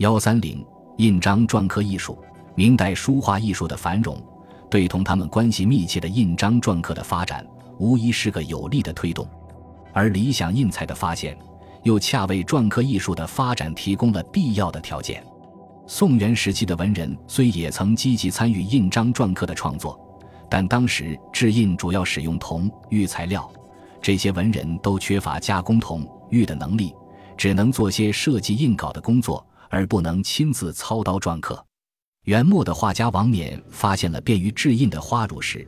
幺三零印章篆刻艺术，明代书画艺术的繁荣，对同他们关系密切的印章篆刻的发展，无疑是个有力的推动。而理想印材的发现，又恰为篆刻艺术的发展提供了必要的条件。宋元时期的文人虽也曾积极参与印章篆刻的创作，但当时制印主要使用铜、玉材料，这些文人都缺乏加工铜、玉的能力，只能做些设计印稿的工作。而不能亲自操刀篆刻。元末的画家王冕发现了便于制印的花乳时，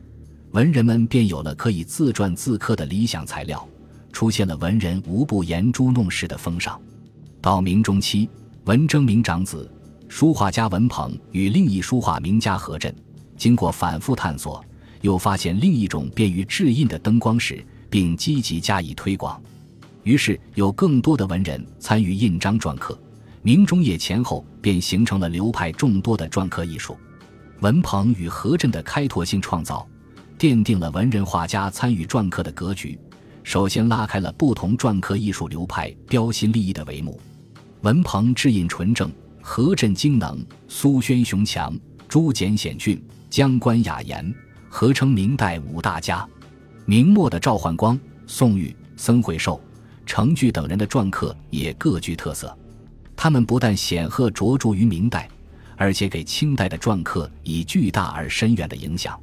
文人们便有了可以自篆自刻的理想材料，出现了文人无不研朱弄石的风尚。到明中期，文征明长子、书画家文鹏与另一书画名家何震，经过反复探索，又发现另一种便于制印的灯光石，并积极加以推广。于是，有更多的文人参与印章篆刻。明中叶前后便形成了流派众多的篆刻艺术，文鹏与何震的开拓性创造，奠定了文人画家参与篆刻的格局。首先拉开了不同篆刻艺术流派标新立异的帷幕。文鹏制印纯正，何震精能，苏轩雄强，朱简显俊，江关雅言，合称明代五大家。明末的赵焕光、宋玉、曾惠寿、程巨等人的篆刻也各具特色。他们不但显赫卓著于明代，而且给清代的篆刻以巨大而深远的影响。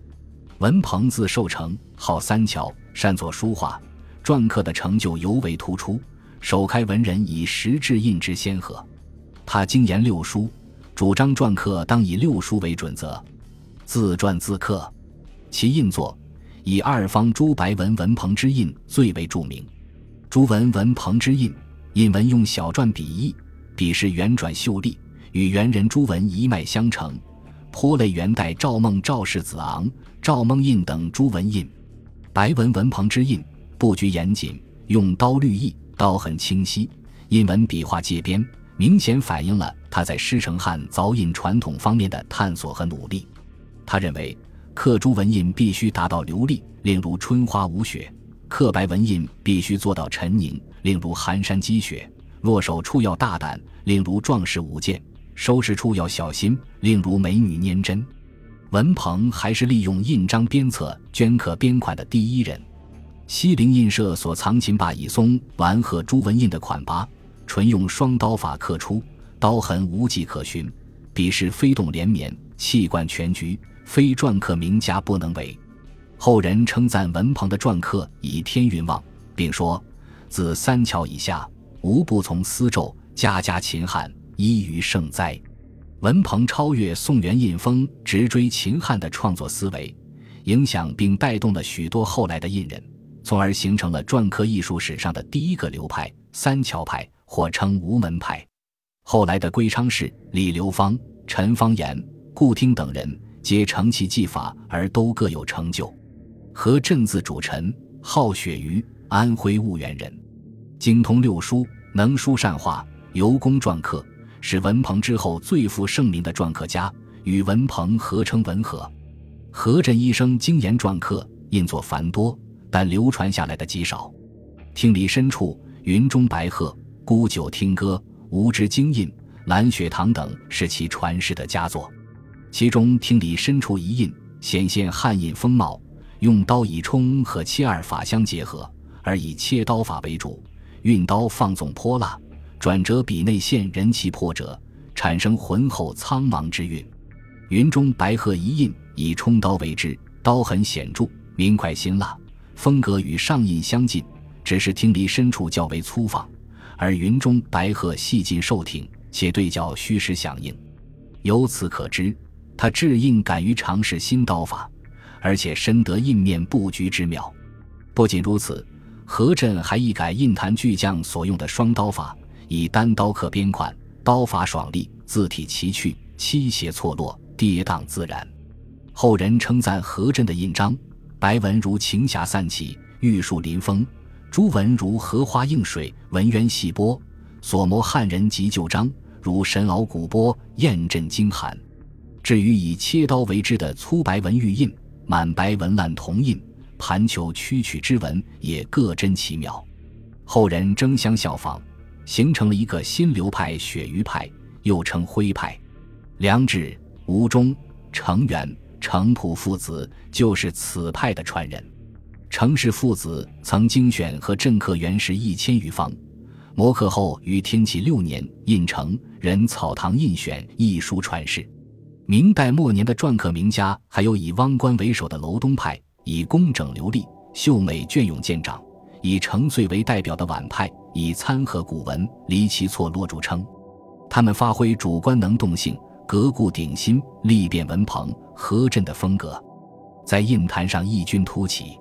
文鹏字寿成，号三桥，善作书画，篆刻的成就尤为突出，首开文人以石质印之先河。他精研六书，主张篆刻当以六书为准则，自篆自刻。其印作以二方朱白文文鹏之印最为著名。朱文文鹏之印，印文用小篆笔意。笔势圆转秀丽，与元人朱文一脉相承，颇类元代赵孟赵氏子昂、赵孟印等朱文印。白文文鹏之印布局严谨，用刀绿意，刀痕清晰，印文笔画界边，明显反映了他在师承汉凿印传统方面的探索和努力。他认为，刻朱文印必须达到流利，令如春花无雪；刻白文印必须做到沉凝，令如寒山积雪。落手处要大胆，令如壮士舞剑；收拾处要小心，令如美女拈针。文鹏还是利用印章鞭策镌刻边款的第一人。西泠印社所藏秦霸以松丸鹤朱文印的款跋，纯用双刀法刻出，刀痕无迹可寻，笔势飞动连绵，气贯全局，非篆刻名家不能为。后人称赞文鹏的篆刻以天运旺，并说：“自三桥以下。”无不从丝绉，家家秦汉，依于盛哉。文鹏超越宋元印风，直追秦汉的创作思维，影响并带动了许多后来的印人，从而形成了篆刻艺术史上的第一个流派——三桥派，或称无门派。后来的归昌氏、李流芳、陈方言、顾听等人，皆承其技法，而都各有成就。何震字主臣，号雪鱼，安徽婺源人。精通六书，能书善画，尤工篆刻，是文鹏之后最负盛名的篆刻家，与文鹏合称文和。何震一生精研篆刻，印作繁多，但流传下来的极少。厅里深处、云中白鹤、孤酒听歌、无知经印、蓝雪堂等是其传世的佳作。其中厅里深处一印显现汉印风貌，用刀以冲和切二法相结合，而以切刀法为主。运刀放纵泼辣，转折笔内线人气破折，产生浑厚苍茫之韵。云中白鹤一印以冲刀为之，刀痕显著，明快辛辣，风格与上印相近，只是听离深处较为粗放，而云中白鹤细劲瘦挺，且对角虚实响应。由此可知，他制印敢于尝试新刀法，而且深得印面布局之妙。不仅如此。何震还一改印坛巨匠所用的双刀法，以单刀刻边款，刀法爽利，字体奇趣，七斜错落，跌宕自然。后人称赞何震的印章，白文如晴霞散起，玉树临风；朱文如荷花映水，文渊细波；所摹汉人及旧章，如神鳌古波，艳震惊寒。至于以切刀为之的粗白文玉印，满白文烂铜印。盘球曲曲之文也各真奇妙，后人争相效仿，形成了一个新流派——鳕鱼派，又称徽派。梁志、吴中、程元、程普父子就是此派的传人。程氏父子曾精选和镇刻原石一千余方，摹刻后于天启六年印成《人草堂印选》一书传世。明代末年的篆刻名家还有以汪官为首的楼东派，以工整流利、秀美隽永见长；以程遂为代表的晚派，以参合古文、离奇错落著称。他们发挥主观能动性，革故鼎新，历变文鹏，和振的风格，在印坛上异军突起。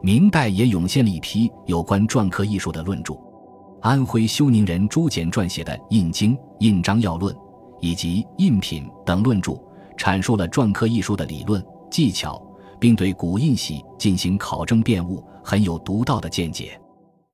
明代也涌现了一批有关篆刻艺术的论著，安徽休宁人朱简撰写的《印经》《印章要论》以及《印品》等论著，阐述了篆刻艺术的理论技巧，并对古印玺进行考证辨物，很有独到的见解。